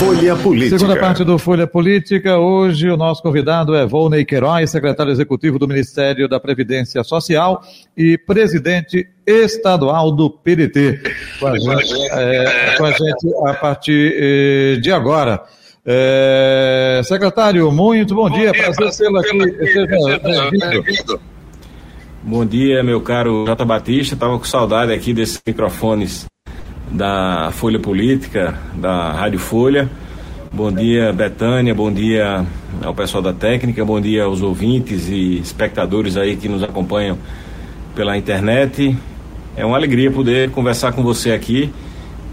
Folha Política. Segunda parte do Folha Política. Hoje o nosso convidado é Volney Queiroz, secretário executivo do Ministério da Previdência Social e presidente estadual do PDT. Com a gente, é, com a, gente a partir eh, de agora. É, secretário, muito bom, bom dia. dia. Prazer tê-lo aqui. Seja bem-vindo. Bom dia, meu caro Jota Batista. Estava com saudade aqui desses microfones da Folha Política, da Rádio Folha. Bom dia, Betânia, bom dia ao pessoal da técnica, bom dia aos ouvintes e espectadores aí que nos acompanham pela internet. É uma alegria poder conversar com você aqui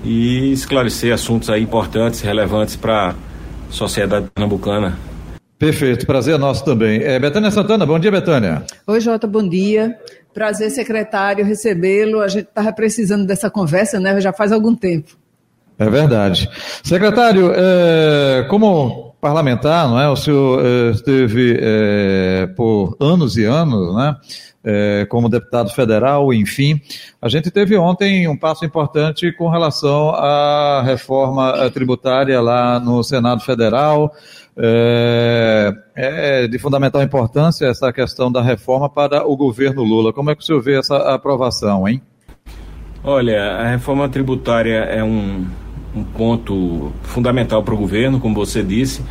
e esclarecer assuntos aí importantes, relevantes para a sociedade pernambucana. Perfeito, prazer é nosso também. É, Betânia Santana, bom dia, Betânia. Oi, Jota, bom dia. Prazer, secretário, recebê-lo. A gente estava precisando dessa conversa, né? Já faz algum tempo. É verdade. Secretário, é, como parlamentar, não é? O senhor é, esteve é, por anos e anos, né? É, como deputado federal, enfim. A gente teve ontem um passo importante com relação à reforma tributária lá no Senado Federal. É, é, de fundamental importância essa questão da reforma para o governo Lula. Como é que o senhor vê essa aprovação, hein? Olha, a reforma tributária é um, um ponto fundamental para o governo, como você disse.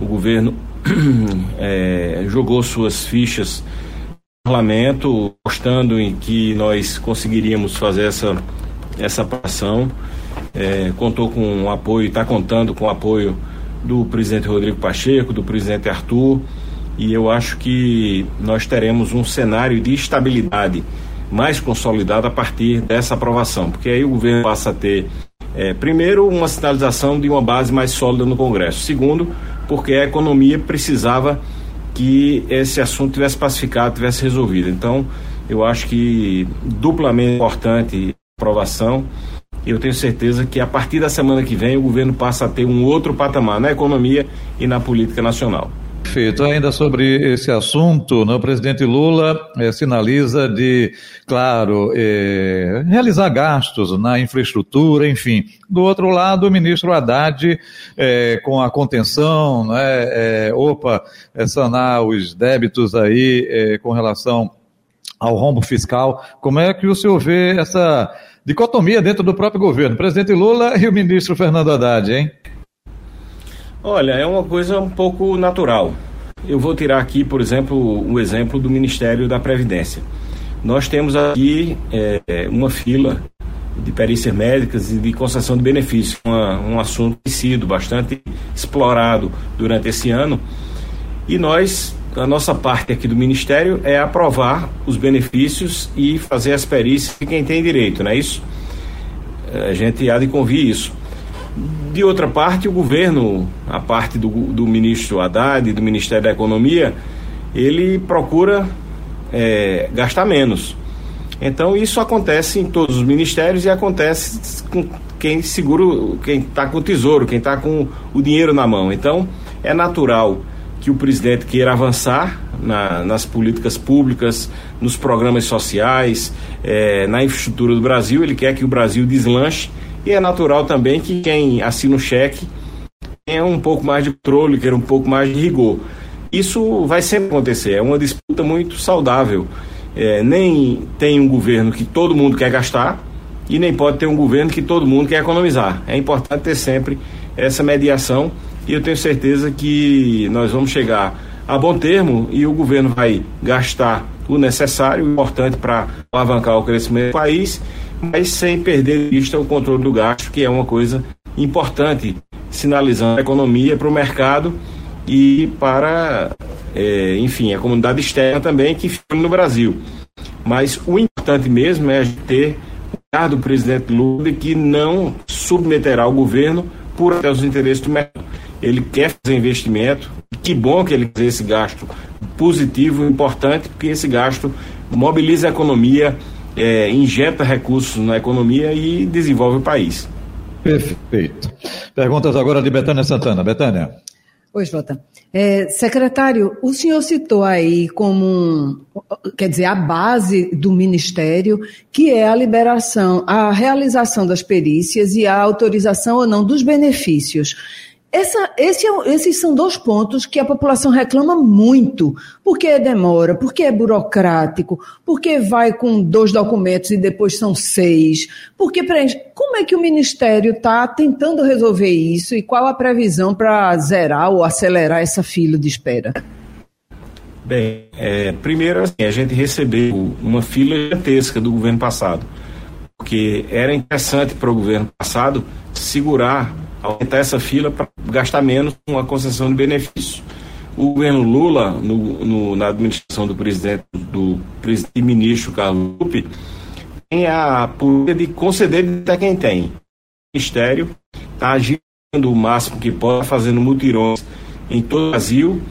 O governo é, jogou suas fichas no parlamento, apostando em que nós conseguiríamos fazer essa, essa aprovação. É, contou com o apoio, está contando com o apoio do presidente Rodrigo Pacheco, do presidente Arthur, e eu acho que nós teremos um cenário de estabilidade mais consolidado a partir dessa aprovação, porque aí o governo passa a ter, é, primeiro, uma sinalização de uma base mais sólida no Congresso, segundo, porque a economia precisava que esse assunto tivesse pacificado, tivesse resolvido. Então, eu acho que duplamente importante a aprovação eu tenho certeza que a partir da semana que vem o governo passa a ter um outro patamar na economia e na política nacional. Perfeito. Ainda sobre esse assunto, né, o presidente Lula eh, sinaliza de, claro, eh, realizar gastos na infraestrutura, enfim. Do outro lado, o ministro Haddad, eh, com a contenção, né, opa, sanar os débitos aí com relação ao rombo fiscal. Como é que o senhor vê essa dicotomia dentro do próprio governo, presidente Lula e o ministro Fernando Haddad, hein? Olha, é uma coisa um pouco natural. Eu vou tirar aqui, por exemplo, um exemplo do Ministério da Previdência. Nós temos aqui é, uma fila de perícias médicas e de concessão de benefícios, uma, um assunto que sido bastante explorado durante esse ano. E nós a nossa parte aqui do Ministério é aprovar os benefícios e fazer as perícias de quem tem direito, não é isso? A gente há de convir isso. De outra parte, o governo, a parte do, do ministro Haddad, do Ministério da Economia, ele procura é, gastar menos. Então isso acontece em todos os ministérios e acontece com quem segura, quem está com o tesouro, quem está com o dinheiro na mão. Então é natural que o presidente queira avançar na, nas políticas públicas, nos programas sociais, é, na infraestrutura do Brasil. Ele quer que o Brasil deslanche e é natural também que quem assina o cheque tenha um pouco mais de controle, queira um pouco mais de rigor. Isso vai sempre acontecer, é uma disputa muito saudável. É, nem tem um governo que todo mundo quer gastar e nem pode ter um governo que todo mundo quer economizar. É importante ter sempre essa mediação e eu tenho certeza que nós vamos chegar a bom termo e o governo vai gastar o necessário, o importante para alavancar o crescimento do país, mas sem perder de vista o controle do gasto, que é uma coisa importante, sinalizando a economia para o mercado e para, é, enfim, a comunidade externa também que fica no Brasil. Mas o importante mesmo é ter o do presidente Lula que não submeterá o governo por até os interesses do mercado ele quer fazer investimento. Que bom que ele fez esse gasto positivo, importante, porque esse gasto mobiliza a economia é, injeta recursos na economia e desenvolve o país. Perfeito. Perguntas agora de Betânia Santana. Betânia. Oi, Jota. É, secretário, o senhor citou aí como, um, quer dizer, a base do Ministério, que é a liberação, a realização das perícias e a autorização ou não dos benefícios. Essa, esse é, esses são dois pontos que a população reclama muito. Porque demora, porque é burocrático, porque vai com dois documentos e depois são seis. Porque. Como é que o Ministério está tentando resolver isso e qual a previsão para zerar ou acelerar essa fila de espera? Bem, é, primeiro assim, a gente recebeu uma fila gigantesca do governo passado, porque era interessante para o governo passado segurar aumentar essa fila para gastar menos com a concessão de benefício. O governo Lula, no, no, na administração do presidente, do presidente ministro Carlos Lupe, tem a política de conceder até quem tem. O Ministério está agindo o máximo que pode, fazendo mutirões em todo o Brasil.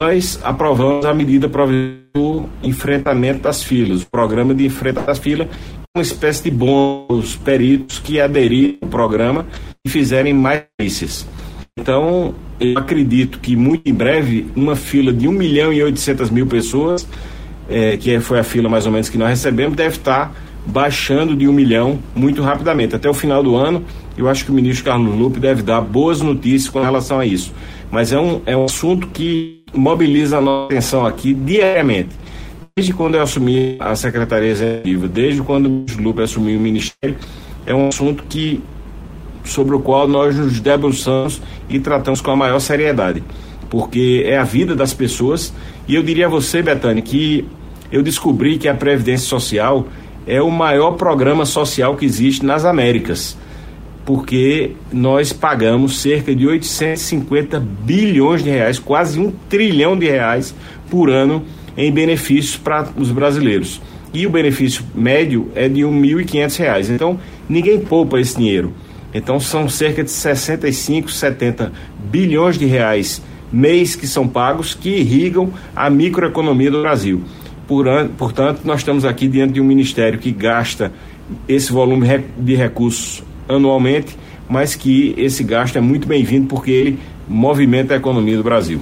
Nós aprovamos a medida do enfrentamento das filas, o programa de enfrentamento das filas, uma espécie de bônus peritos que aderiram ao programa e fizerem mais perícias. Então, eu acredito que muito em breve, uma fila de 1 milhão e 800 mil pessoas, é, que foi a fila mais ou menos que nós recebemos, deve estar baixando de um milhão muito rapidamente. Até o final do ano, eu acho que o ministro Carlos Lupe deve dar boas notícias com relação a isso. Mas é um, é um assunto que mobiliza a nossa atenção aqui diariamente. Desde quando eu assumi a Secretaria Executiva, desde quando o Lupe assumiu o Ministério, é um assunto que sobre o qual nós nos debruçamos e tratamos com a maior seriedade, porque é a vida das pessoas. E eu diria a você, Betânia, que eu descobri que a Previdência Social é o maior programa social que existe nas Américas, porque nós pagamos cerca de 850 bilhões de reais, quase um trilhão de reais por ano em benefícios para os brasileiros. E o benefício médio é de R$ 1.500. Então, ninguém poupa esse dinheiro. Então são cerca de 65, 70 bilhões de reais mês que são pagos que irrigam a microeconomia do Brasil. Por, portanto, nós estamos aqui diante de um ministério que gasta esse volume de recursos anualmente, mas que esse gasto é muito bem-vindo porque ele movimenta a economia do Brasil.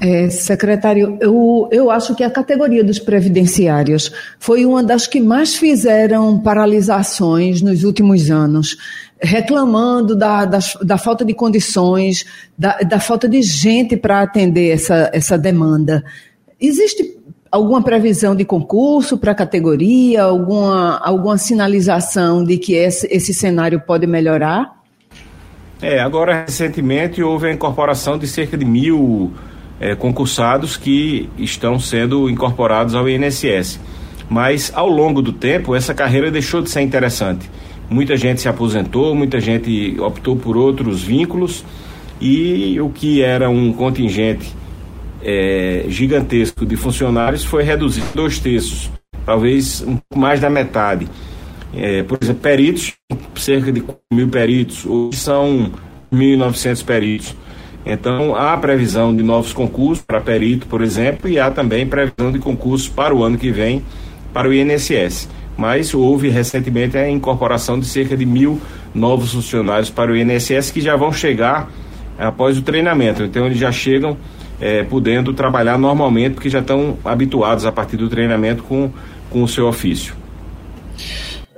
É, secretário, eu, eu acho que a categoria dos previdenciários foi uma das que mais fizeram paralisações nos últimos anos, reclamando da, da, da falta de condições, da, da falta de gente para atender essa, essa demanda. Existe alguma previsão de concurso para a categoria, alguma, alguma sinalização de que esse, esse cenário pode melhorar? É, agora recentemente houve a incorporação de cerca de mil é, concursados que estão sendo incorporados ao INSS. Mas ao longo do tempo, essa carreira deixou de ser interessante. Muita gente se aposentou, muita gente optou por outros vínculos e o que era um contingente é, gigantesco de funcionários foi reduzido dois terços, talvez um pouco mais da metade. É, por exemplo, peritos, cerca de mil peritos, hoje são 1.900 peritos. Então, há previsão de novos concursos para perito, por exemplo, e há também previsão de concursos para o ano que vem para o INSS. Mas houve recentemente a incorporação de cerca de mil novos funcionários para o INSS que já vão chegar após o treinamento. Então, eles já chegam é, podendo trabalhar normalmente, porque já estão habituados a partir do treinamento com, com o seu ofício.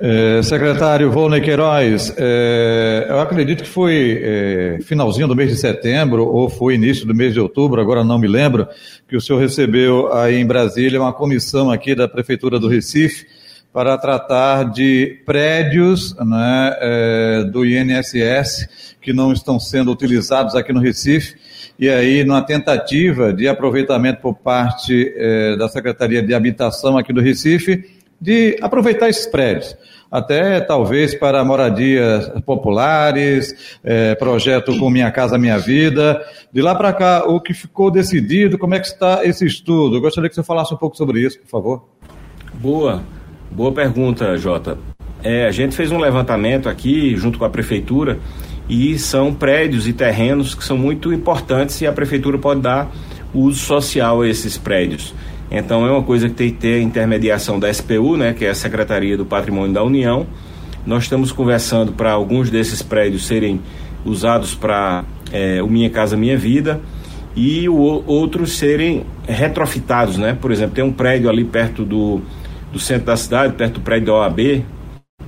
É, secretário Volney Queiroz, é, eu acredito que foi é, finalzinho do mês de setembro ou foi início do mês de outubro, agora não me lembro, que o senhor recebeu aí em Brasília uma comissão aqui da Prefeitura do Recife para tratar de prédios né, do INSS que não estão sendo utilizados aqui no Recife. E aí numa tentativa de aproveitamento por parte da Secretaria de Habitação aqui do Recife de aproveitar esses prédios, até talvez para moradias populares, é, projeto com Minha Casa Minha Vida. De lá para cá, o que ficou decidido, como é que está esse estudo? Eu gostaria que você falasse um pouco sobre isso, por favor. Boa, boa pergunta, Jota. É, a gente fez um levantamento aqui junto com a prefeitura e são prédios e terrenos que são muito importantes e a prefeitura pode dar uso social a esses prédios. Então é uma coisa que tem que ter a intermediação da SPU, né, que é a Secretaria do Patrimônio da União. Nós estamos conversando para alguns desses prédios serem usados para é, o Minha Casa Minha Vida e o, outros serem retrofitados, né? Por exemplo, tem um prédio ali perto do, do centro da cidade, perto do prédio da OAB,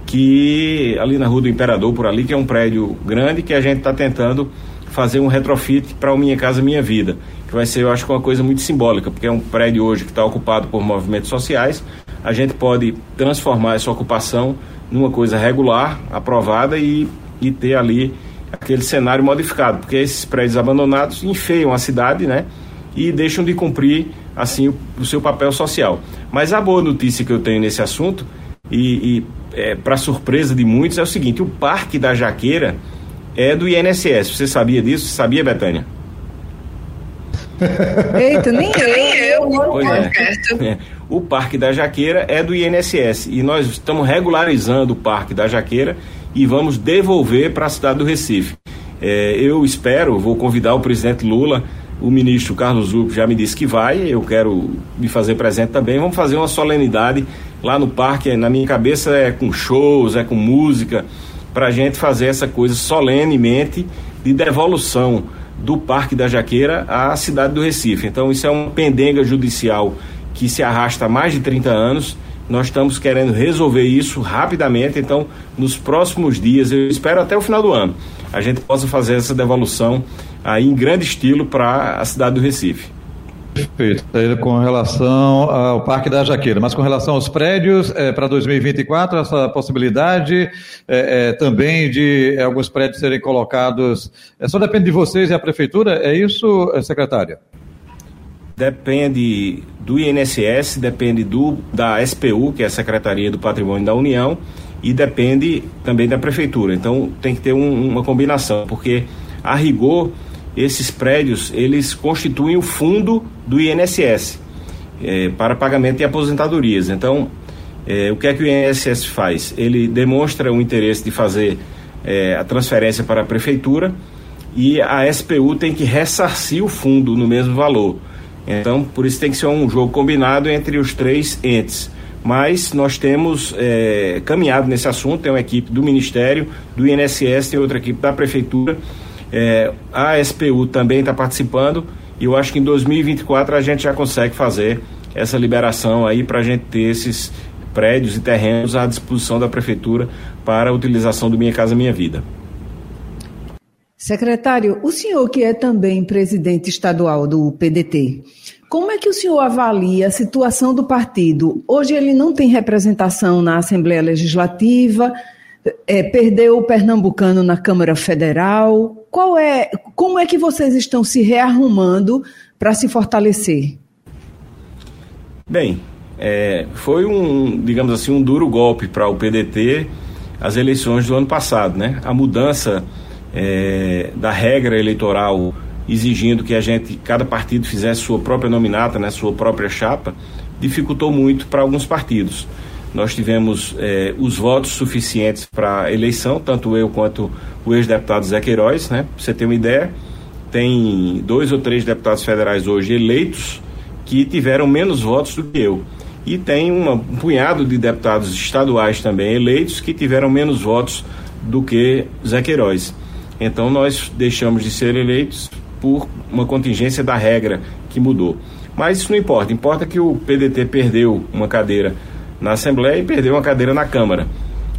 que ali na Rua do Imperador, por ali, que é um prédio grande que a gente está tentando fazer um retrofit para o Minha Casa Minha Vida, que vai ser, eu acho, uma coisa muito simbólica, porque é um prédio hoje que está ocupado por movimentos sociais. A gente pode transformar essa ocupação numa coisa regular, aprovada e, e ter ali aquele cenário modificado, porque esses prédios abandonados enfeiam a cidade, né? E deixam de cumprir assim o, o seu papel social. Mas a boa notícia que eu tenho nesse assunto e, e é, para surpresa de muitos é o seguinte: o Parque da Jaqueira é do INSS. Você sabia disso? Sabia, Betânia? Eita, nem eu. Pois é. é. O Parque da Jaqueira é do INSS e nós estamos regularizando o Parque da Jaqueira e vamos devolver para a cidade do Recife. É, eu espero, vou convidar o presidente Lula, o ministro Carlos Zucco já me disse que vai, eu quero me fazer presente também. Vamos fazer uma solenidade lá no parque. Na minha cabeça é com shows, é com música para a gente fazer essa coisa solenemente de devolução do Parque da Jaqueira à cidade do Recife. Então, isso é uma pendenga judicial que se arrasta há mais de 30 anos. Nós estamos querendo resolver isso rapidamente. Então, nos próximos dias, eu espero até o final do ano, a gente possa fazer essa devolução aí em grande estilo para a cidade do Recife. Perfeito. Com relação ao Parque da Jaqueira, mas com relação aos prédios, é, para 2024, essa possibilidade é, é, também de alguns prédios serem colocados, é, só depende de vocês e a Prefeitura, é isso, é, secretária? Depende do INSS, depende do, da SPU, que é a Secretaria do Patrimônio da União, e depende também da Prefeitura. Então tem que ter um, uma combinação, porque a rigor esses prédios eles constituem o fundo do INSS é, para pagamento de aposentadorias. Então, é, o que é que o INSS faz? Ele demonstra o interesse de fazer é, a transferência para a prefeitura e a SPU tem que ressarcir o fundo no mesmo valor. Então, por isso tem que ser um jogo combinado entre os três entes. Mas nós temos é, caminhado nesse assunto, tem uma equipe do Ministério, do INSS, tem outra equipe da Prefeitura é, a SPU também está participando e eu acho que em 2024 a gente já consegue fazer essa liberação aí para a gente ter esses prédios e terrenos à disposição da prefeitura para a utilização do Minha Casa Minha Vida. Secretário, o senhor que é também presidente estadual do PDT, como é que o senhor avalia a situação do partido? Hoje ele não tem representação na Assembleia Legislativa, é, perdeu o pernambucano na Câmara Federal. Qual é, como é que vocês estão se rearrumando para se fortalecer? Bem, é, foi um, digamos assim, um duro golpe para o PDT as eleições do ano passado, né? A mudança é, da regra eleitoral exigindo que a gente, cada partido fizesse sua própria nominata, né, sua própria chapa, dificultou muito para alguns partidos. Nós tivemos eh, os votos suficientes para a eleição, tanto eu quanto o ex-deputado Zé Queiroz, né? Pra você ter uma ideia, tem dois ou três deputados federais hoje eleitos que tiveram menos votos do que eu. E tem uma, um punhado de deputados estaduais também eleitos que tiveram menos votos do que Zé Queiroz. Então nós deixamos de ser eleitos por uma contingência da regra que mudou. Mas isso não importa, importa que o PDT perdeu uma cadeira na Assembleia e perdeu uma cadeira na Câmara.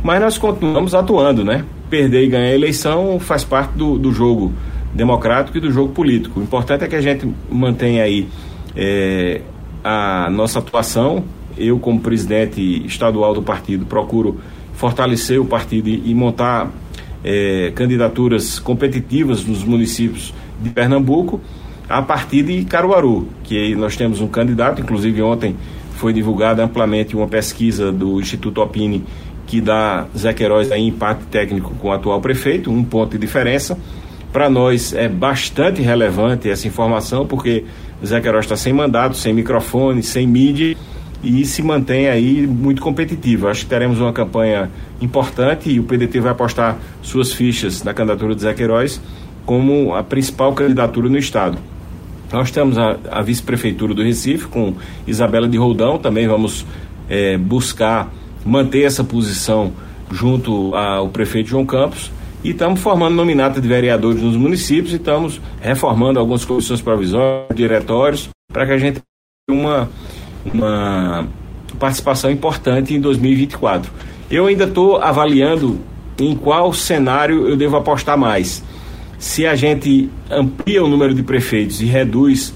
Mas nós continuamos atuando, né? Perder e ganhar a eleição faz parte do, do jogo democrático e do jogo político. O importante é que a gente mantenha aí é, a nossa atuação. Eu, como presidente estadual do partido, procuro fortalecer o partido e, e montar é, candidaturas competitivas nos municípios de Pernambuco a partir de Caruaru, que nós temos um candidato, inclusive ontem foi divulgada amplamente uma pesquisa do Instituto Opini que dá Zé Queiroz aí impacto técnico com o atual prefeito, um ponto de diferença. Para nós é bastante relevante essa informação, porque Zé Queiroz está sem mandato, sem microfone, sem mídia e se mantém aí muito competitivo. Acho que teremos uma campanha importante e o PDT vai apostar suas fichas na candidatura de Zé Queiroz como a principal candidatura no Estado. Nós temos a, a vice-prefeitura do Recife com Isabela de Roldão, também vamos é, buscar manter essa posição junto ao prefeito João Campos e estamos formando nominata de vereadores nos municípios e estamos reformando algumas comissões provisórias, diretórios, para que a gente tenha uma, uma participação importante em 2024. Eu ainda estou avaliando em qual cenário eu devo apostar mais. Se a gente amplia o número de prefeitos e reduz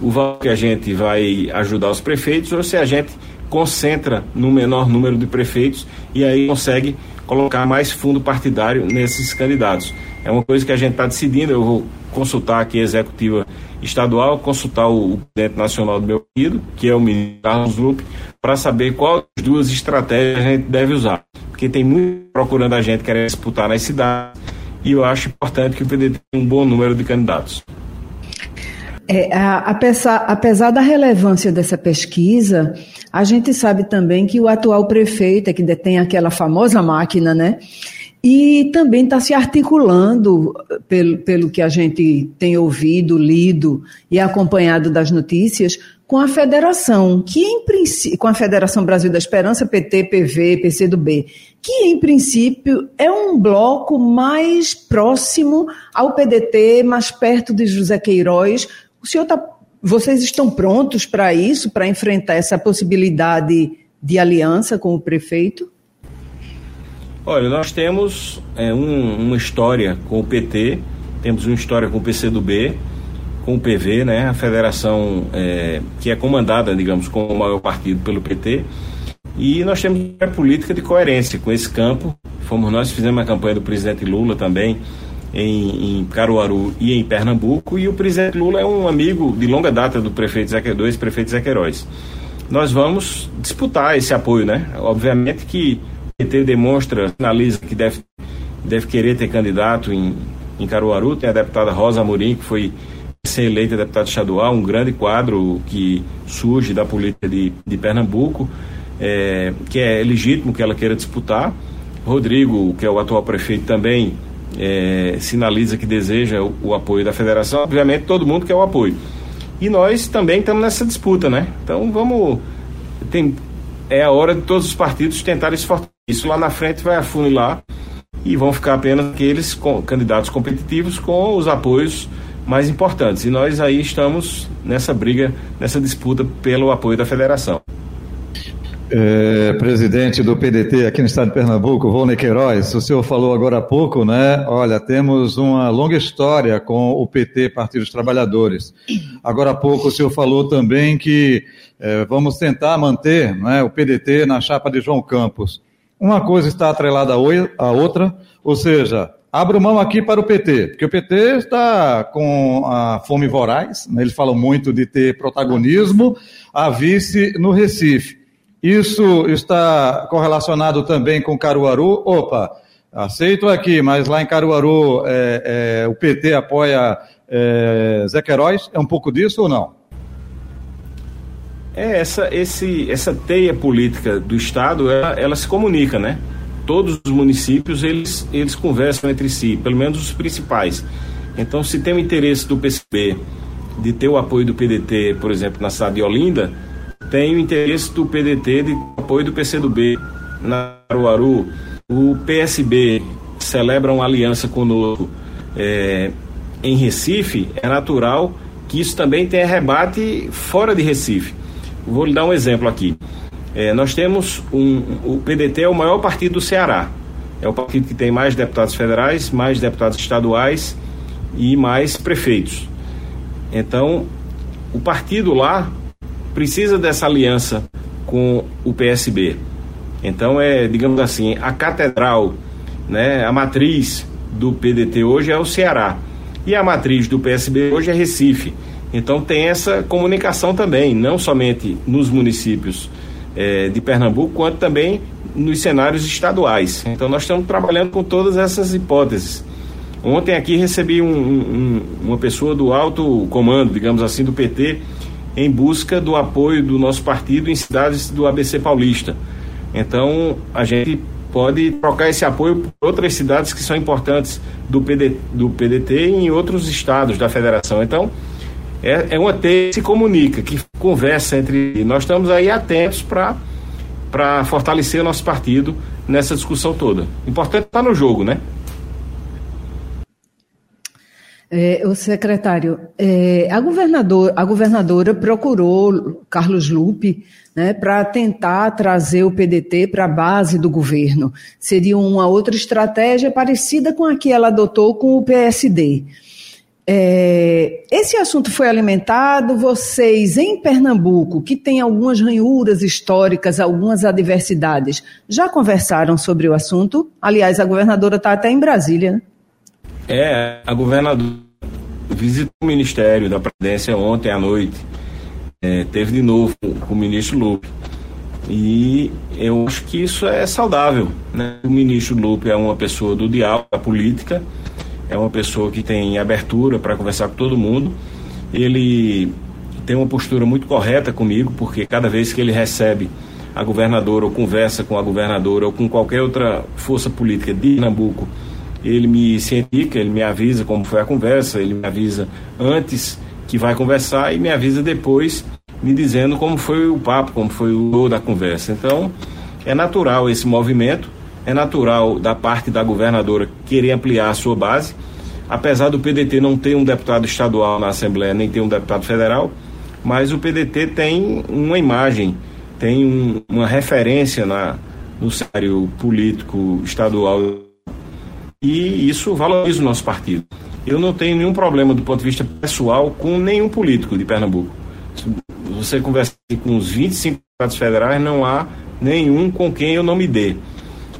o valor que a gente vai ajudar os prefeitos, ou se a gente concentra no menor número de prefeitos e aí consegue colocar mais fundo partidário nesses candidatos. É uma coisa que a gente está decidindo. Eu vou consultar aqui a executiva estadual, consultar o, o presidente nacional do meu partido, que é o ministro Carlos Lupe, para saber quais duas estratégias a gente deve usar. Porque tem muito procurando a gente querendo disputar nas cidades e eu acho importante que o PDT tenha um bom número de candidatos. É, apesar, apesar da relevância dessa pesquisa, a gente sabe também que o atual prefeito é que detém aquela famosa máquina, né? E também está se articulando, pelo, pelo que a gente tem ouvido, lido e acompanhado das notícias, com a federação, que em princípio, com a Federação Brasil da Esperança, PT, PV, PCdoB, que em princípio é um bloco mais próximo ao PDT, mais perto de José Queiroz. O senhor está vocês estão prontos para isso, para enfrentar essa possibilidade de aliança com o prefeito? Olha, nós temos é, um, uma história com o PT, temos uma história com o PCdoB, com o PV, né, a federação é, que é comandada, digamos, com o maior partido pelo PT, e nós temos uma política de coerência com esse campo. Fomos nós que fizemos a campanha do presidente Lula também, em, em, Caruaru e em Pernambuco, e o presidente Lula é um amigo de longa data do prefeito Zé Queiroz, dois prefeitos Zé Queiroz. Nós vamos disputar esse apoio, né? Obviamente que o PT demonstra, sinaliza que deve, deve querer ter candidato em, em Caruaru, tem a deputada Rosa Amorim, que foi ser eleita deputada estadual, um grande quadro que surge da política de, de Pernambuco, é, que é legítimo que ela queira disputar. Rodrigo, que é o atual prefeito, também é, sinaliza que deseja o, o, apoio da federação, obviamente todo mundo quer o apoio. E nós também estamos nessa disputa, né? Então vamos. Tem, é a hora de todos os partidos tentarem se fortalecer. Isso lá na frente vai afunilar e vão ficar apenas aqueles com, candidatos competitivos com os apoios mais importantes. E nós aí estamos nessa briga, nessa disputa pelo apoio da federação é, presidente do PDT aqui no estado de Pernambuco, Volney Queiroz, o senhor falou agora há pouco, né? Olha, temos uma longa história com o PT, Partido dos Trabalhadores. Agora há pouco o senhor falou também que é, vamos tentar manter né, o PDT na chapa de João Campos. Uma coisa está atrelada à outra, ou seja, abro mão aqui para o PT, porque o PT está com a fome voraz, né? eles falam muito de ter protagonismo, a vice no Recife. Isso está correlacionado também com Caruaru? Opa, aceito aqui, mas lá em Caruaru é, é, o PT apoia é, Zé Queiroz? É um pouco disso ou não? É, essa, esse, essa teia política do Estado, ela, ela se comunica, né? Todos os municípios, eles, eles conversam entre si, pelo menos os principais. Então, se tem o interesse do PCB de ter o apoio do PDT, por exemplo, na cidade de Olinda, tem o interesse do PDT de apoio do PCdoB na Caruaru. O PSB celebra uma aliança conosco é, em Recife, é natural que isso também tenha rebate fora de Recife. Vou lhe dar um exemplo aqui. É, nós temos um, o PDT é o maior partido do Ceará. É o partido que tem mais deputados federais, mais deputados estaduais e mais prefeitos. Então, o partido lá precisa dessa aliança com o PSB. Então é, digamos assim, a catedral, né, a matriz do PDT hoje é o Ceará e a matriz do PSB hoje é Recife. Então tem essa comunicação também, não somente nos municípios é, de Pernambuco, quanto também nos cenários estaduais. Então nós estamos trabalhando com todas essas hipóteses. Ontem aqui recebi um, um, uma pessoa do alto comando, digamos assim, do PT, em busca do apoio do nosso partido em cidades do ABC Paulista. Então, a gente pode trocar esse apoio por outras cidades que são importantes do, PD, do PDT e em outros estados da federação. Então, é, é uma teia que se comunica, que conversa entre. Nós estamos aí atentos para fortalecer o nosso partido nessa discussão toda. Importante estar tá no jogo, né? É, o secretário, é, a, governador, a governadora procurou Carlos Lupe né, para tentar trazer o PDT para a base do governo. Seria uma outra estratégia parecida com a que ela adotou com o PSD. É, esse assunto foi alimentado. Vocês, em Pernambuco, que tem algumas ranhuras históricas, algumas adversidades, já conversaram sobre o assunto? Aliás, a governadora está até em Brasília. Né? É, a governadora visitou o Ministério da Presidência ontem à noite. É, teve de novo com o ministro Lupe. E eu acho que isso é saudável. Né? O ministro Lupe é uma pessoa do diálogo, da política é uma pessoa que tem abertura para conversar com todo mundo. Ele tem uma postura muito correta comigo, porque cada vez que ele recebe a governadora ou conversa com a governadora ou com qualquer outra força política de Pernambuco, ele me cientica, ele me avisa como foi a conversa, ele me avisa antes que vai conversar e me avisa depois me dizendo como foi o papo, como foi o da conversa. Então, é natural esse movimento é natural da parte da governadora querer ampliar a sua base, apesar do PDT não ter um deputado estadual na Assembleia, nem ter um deputado federal, mas o PDT tem uma imagem, tem um, uma referência na, no cenário político estadual e isso valoriza o nosso partido. Eu não tenho nenhum problema do ponto de vista pessoal com nenhum político de Pernambuco. Se você conversa com os 25 deputados federais, não há nenhum com quem eu não me dê.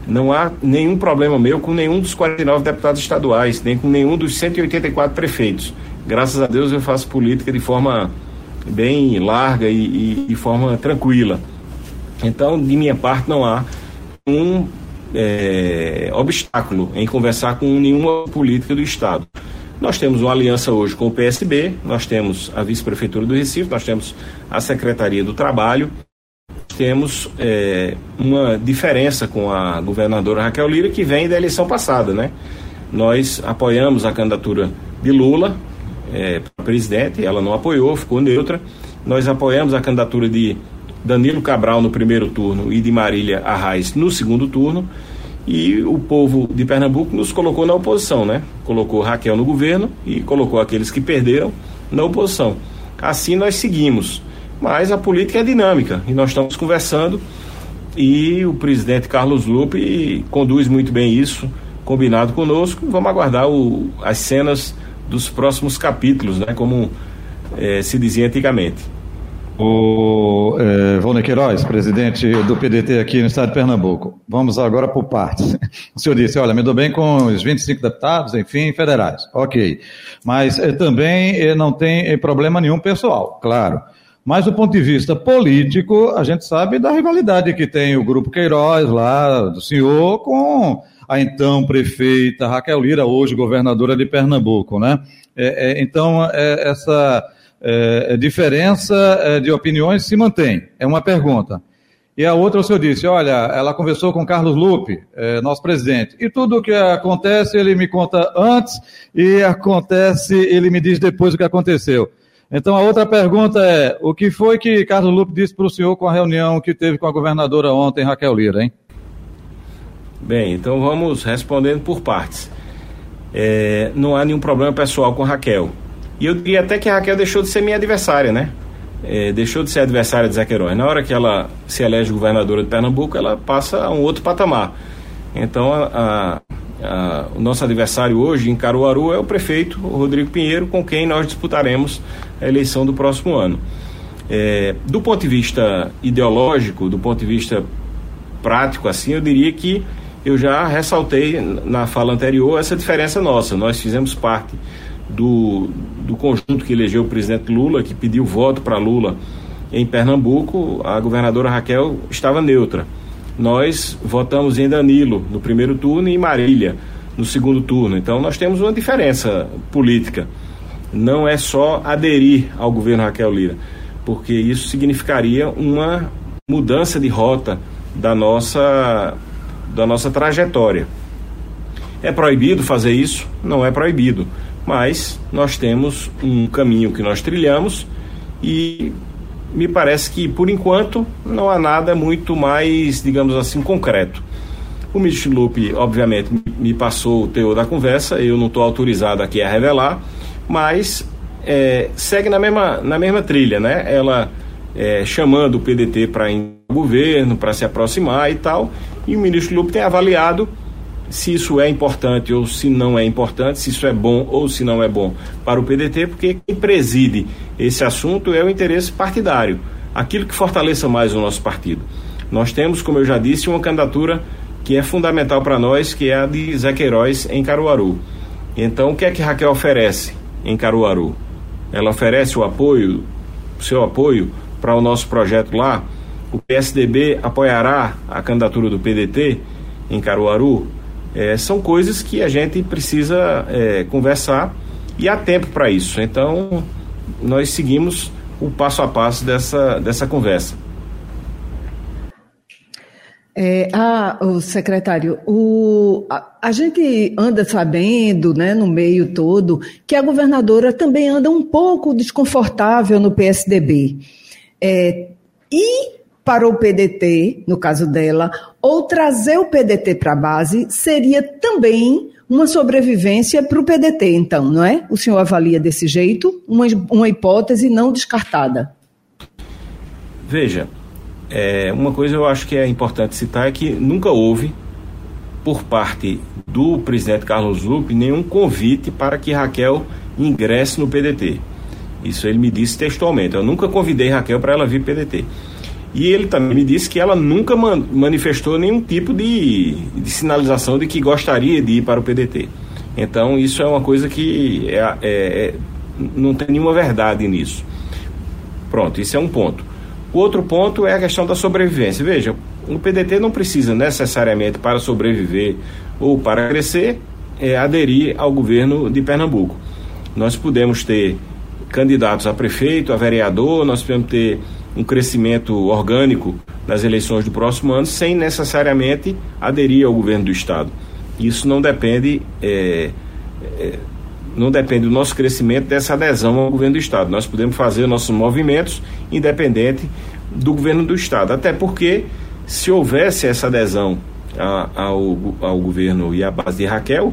Não há nenhum problema meu com nenhum dos 49 deputados estaduais, nem com nenhum dos 184 prefeitos. Graças a Deus eu faço política de forma bem larga e, e de forma tranquila. Então, de minha parte, não há um é, obstáculo em conversar com nenhuma política do Estado. Nós temos uma aliança hoje com o PSB, nós temos a vice-prefeitura do Recife, nós temos a Secretaria do Trabalho temos é, uma diferença com a governadora Raquel Lira, que vem da eleição passada, né? Nós apoiamos a candidatura de Lula é, para presidente, ela não apoiou, ficou neutra. Nós apoiamos a candidatura de Danilo Cabral no primeiro turno e de Marília Arraes no segundo turno. E o povo de Pernambuco nos colocou na oposição, né? Colocou Raquel no governo e colocou aqueles que perderam na oposição. Assim nós seguimos mas a política é dinâmica e nós estamos conversando e o presidente Carlos Lupe conduz muito bem isso, combinado conosco. Vamos aguardar o, as cenas dos próximos capítulos, né, como é, se dizia antigamente. O é, Volney Queiroz, presidente do PDT aqui no estado de Pernambuco. Vamos agora por partes. O senhor disse, olha, me dou bem com os 25 deputados, enfim, federais. Ok. Mas é, também é, não tem problema nenhum pessoal, claro. Mas do ponto de vista político, a gente sabe da rivalidade que tem o grupo Queiroz lá, do senhor, com a então prefeita Raquel Lira, hoje governadora de Pernambuco, né? É, é, então, é, essa é, diferença é, de opiniões se mantém. É uma pergunta. E a outra, o senhor disse, olha, ela conversou com Carlos Lupe, é, nosso presidente, e tudo o que acontece ele me conta antes e acontece, ele me diz depois o que aconteceu. Então, a outra pergunta é: o que foi que Carlos Lupe disse para o senhor com a reunião que teve com a governadora ontem, Raquel Lira, hein? Bem, então vamos respondendo por partes. É, não há nenhum problema pessoal com Raquel. E eu diria até que a Raquel deixou de ser minha adversária, né? É, deixou de ser adversária de Zé Queiroz. Na hora que ela se elege governadora de Pernambuco, ela passa a um outro patamar. Então, a, a, o nosso adversário hoje em Caruaru é o prefeito Rodrigo Pinheiro, com quem nós disputaremos a eleição do próximo ano. É, do ponto de vista ideológico, do ponto de vista prático, assim, eu diria que eu já ressaltei na fala anterior essa diferença nossa. Nós fizemos parte do, do conjunto que elegeu o presidente Lula, que pediu voto para Lula em Pernambuco. A governadora Raquel estava neutra. Nós votamos em Danilo no primeiro turno e em Marília no segundo turno. Então nós temos uma diferença política não é só aderir ao governo Raquel Lira, porque isso significaria uma mudança de rota da nossa, da nossa trajetória. É proibido fazer isso? Não é proibido, Mas nós temos um caminho que nós trilhamos e me parece que, por enquanto, não há nada muito mais, digamos assim, concreto. O ministro Lupe, obviamente, me passou o teor da conversa, eu não estou autorizado aqui a revelar, mas é, segue na mesma, na mesma trilha, né? Ela é, chamando o PDT para ir ao governo, para se aproximar e tal, e o ministro Lupe tem avaliado se isso é importante ou se não é importante, se isso é bom ou se não é bom para o PDT, porque quem preside esse assunto é o interesse partidário, aquilo que fortaleça mais o nosso partido. Nós temos, como eu já disse, uma candidatura que é fundamental para nós, que é a de Zé Queiroz em Caruaru. Então, o que é que Raquel oferece em Caruaru? Ela oferece o apoio, o seu apoio para o nosso projeto lá. O PSDB apoiará a candidatura do PDT em Caruaru. É, são coisas que a gente precisa é, conversar e há tempo para isso. Então, nós seguimos o passo a passo dessa, dessa conversa. É, ah, o secretário, o, a, a, gente anda sabendo, né, no meio todo, que a governadora também anda um pouco desconfortável no PSDB. É, e para o PDT, no caso dela, ou trazer o PDT para a base seria também uma sobrevivência para o PDT, então, não é? O senhor avalia desse jeito, uma, uma hipótese não descartada. Veja, é, uma coisa eu acho que é importante citar é que nunca houve, por parte do presidente Carlos Lupe, nenhum convite para que Raquel ingresse no PDT. Isso ele me disse textualmente. Eu nunca convidei Raquel para ela vir PDT. E ele também me disse que ela nunca man manifestou nenhum tipo de, de, sinalização de que gostaria de ir para o PDT. Então, isso é uma coisa que é, é, é, não tem nenhuma verdade nisso. Pronto, isso é um ponto. O outro ponto é a questão da sobrevivência. Veja, o PDT não precisa necessariamente para sobreviver ou para crescer é, aderir ao governo de Pernambuco. Nós podemos ter candidatos a prefeito, a vereador, nós podemos ter um crescimento orgânico nas eleições do próximo ano sem necessariamente aderir ao governo do Estado. Isso não depende. É, é, não depende do nosso crescimento dessa adesão ao governo do Estado. Nós podemos fazer nossos movimentos independente do governo do Estado. Até porque, se houvesse essa adesão a, ao, ao governo e à base de Raquel,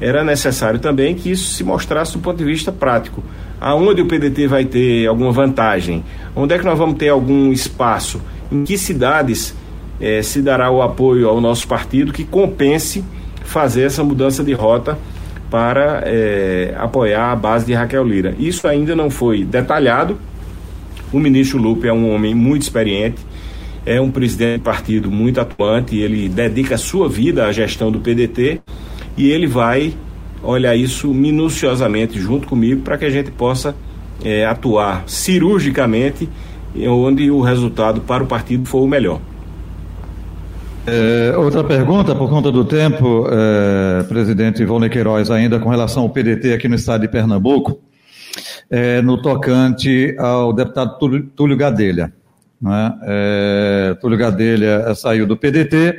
era necessário também que isso se mostrasse do ponto de vista prático. Aonde o PDT vai ter alguma vantagem? Onde é que nós vamos ter algum espaço? Em que cidades eh, se dará o apoio ao nosso partido que compense fazer essa mudança de rota para é, apoiar a base de Raquel Lira. Isso ainda não foi detalhado. O ministro Lupe é um homem muito experiente, é um presidente de partido muito atuante, ele dedica a sua vida à gestão do PDT e ele vai olhar isso minuciosamente junto comigo para que a gente possa é, atuar cirurgicamente onde o resultado para o partido for o melhor. É, outra pergunta, por conta do tempo, é, presidente Ivone Queiroz, ainda com relação ao PDT aqui no estado de Pernambuco, é, no tocante ao deputado Túlio Gadelha. Né? É, Túlio Gadelha saiu do PDT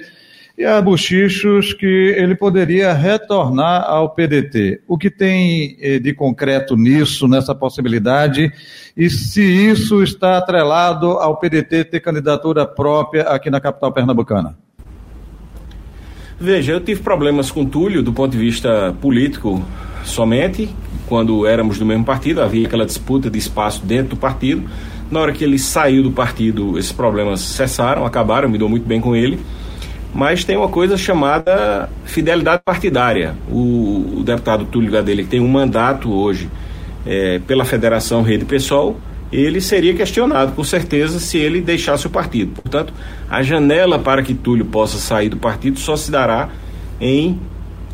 e há bochichos que ele poderia retornar ao PDT. O que tem é, de concreto nisso, nessa possibilidade, e se isso está atrelado ao PDT ter candidatura própria aqui na capital pernambucana? Veja, eu tive problemas com Túlio do ponto de vista político somente, quando éramos do mesmo partido, havia aquela disputa de espaço dentro do partido. Na hora que ele saiu do partido, esses problemas cessaram, acabaram, me dou muito bem com ele. Mas tem uma coisa chamada fidelidade partidária. O, o deputado Túlio Gadelha, que tem um mandato hoje é, pela Federação Rede Pessoal, ele seria questionado, com certeza, se ele deixasse o partido. Portanto, a janela para que Túlio possa sair do partido só se dará em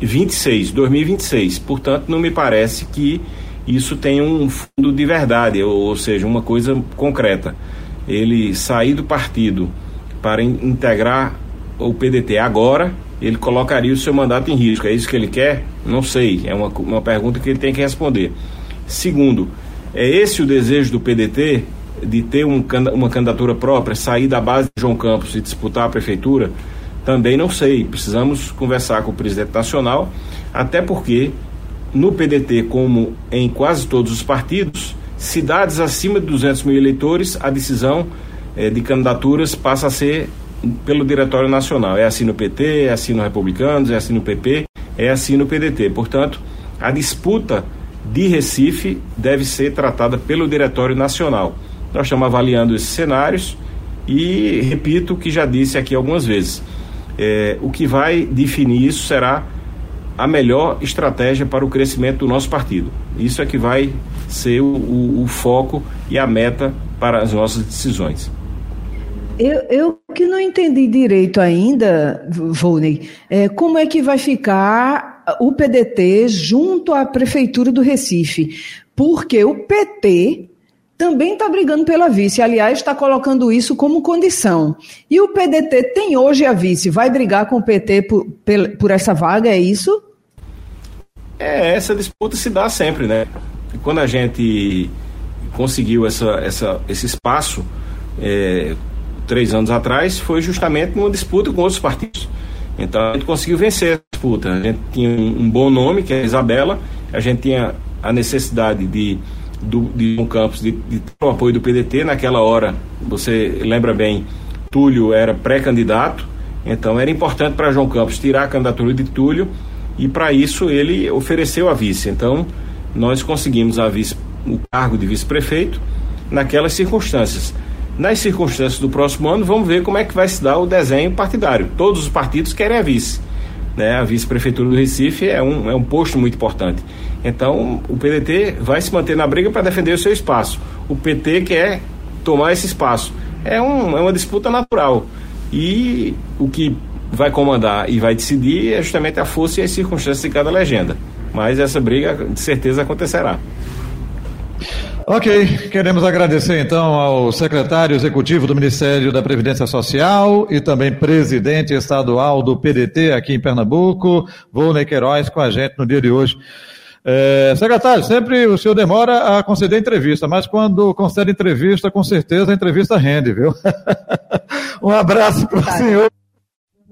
26, 2026. Portanto, não me parece que isso tenha um fundo de verdade, ou, seja, uma coisa concreta. Ele sair do partido para integrar o PDT agora, ele colocaria o seu mandato em risco. É isso que ele quer? Não sei. É uma, uma pergunta que ele tem que responder. Segundo, é esse o desejo do PDT de ter um, uma candidatura própria, sair da base de João Campos e disputar a prefeitura? Também não sei. Precisamos conversar com o presidente nacional, até porque no PDT, como em quase todos os partidos, cidades acima de 200 mil eleitores, a decisão eh, de candidaturas passa a ser pelo Diretório Nacional. É assim no PT, é assim no Republicanos, é assim no PP, é assim no PDT. Portanto, a disputa de Recife deve ser tratada pelo Diretório Nacional. Nós estamos avaliando esses cenários e repito o que já disse aqui algumas vezes. É, o que vai definir isso será a melhor estratégia para o crescimento do nosso partido. Isso é que vai ser o, o, o foco e a meta para as nossas decisões. Eu, eu que não entendi direito ainda, Volney, é, como é que vai ficar o PDT junto à Prefeitura do Recife? Porque o PT também está brigando pela vice, aliás, está colocando isso como condição. E o PDT tem hoje a vice, vai brigar com o PT por, por essa vaga, é isso? É, essa disputa se dá sempre, né? Quando a gente conseguiu essa, essa, esse espaço é, três anos atrás, foi justamente uma disputa com outros partidos. Então a gente conseguiu vencer a disputa. A gente tinha um bom nome, que é Isabela, a gente tinha a necessidade de do, de um campus de, de ter o apoio do PDT. Naquela hora, você lembra bem, Túlio era pré-candidato, então era importante para João Campos tirar a candidatura de Túlio e para isso ele ofereceu a vice. Então nós conseguimos a vice, o cargo de vice-prefeito naquelas circunstâncias. Nas circunstâncias do próximo ano, vamos ver como é que vai se dar o desenho partidário. Todos os partidos querem a vice. Né? A vice-prefeitura do Recife é um, é um posto muito importante. Então, o PDT vai se manter na briga para defender o seu espaço. O PT quer tomar esse espaço. É, um, é uma disputa natural. E o que vai comandar e vai decidir é justamente a força e as circunstâncias de cada legenda. Mas essa briga, de certeza, acontecerá. Ok, queremos agradecer então ao secretário executivo do Ministério da Previdência Social e também presidente estadual do PDT aqui em Pernambuco, Volney Queiroz, com a gente no dia de hoje. É, secretário, sempre o senhor demora a conceder entrevista, mas quando concede entrevista, com certeza a entrevista rende, viu? um abraço para o senhor.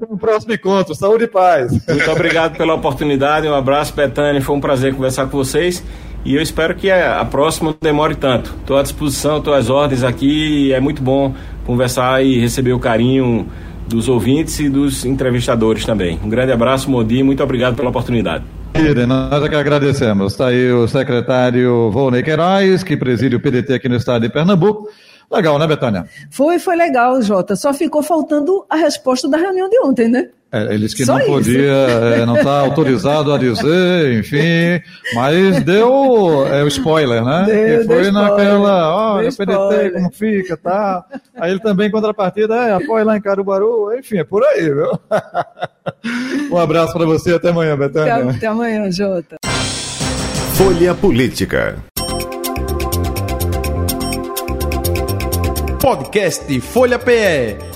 No próximo encontro. Saúde e paz. Muito obrigado pela oportunidade. Um abraço, Betânia. Foi um prazer conversar com vocês. E eu espero que a, próxima não demore tanto. Estou à disposição, estou às ordens aqui. é muito bom conversar e receber o carinho dos ouvintes e dos entrevistadores também. Um grande abraço, Modi. Muito obrigado pela oportunidade. Nós é que agradecemos. Está aí o secretário Volney Queiroz, que preside o PDT aqui no estado de Pernambuco. Legal, né, Betânia? Foi, foi legal, Jota. Só ficou faltando a resposta da reunião de ontem, né? É, eles que Só não isso. podia, é, não está autorizado a dizer, enfim, mas deu é, o spoiler, né? Deu, que foi deu naquela, ó, o PDT, como fica, tá? Aí ele também, em contrapartida, é, apoia lá em Carubaru, enfim, é por aí, viu? um abraço para você, até amanhã, Betânia. Até, até amanhã, Jota. Folha Política. Podcast Folha PE.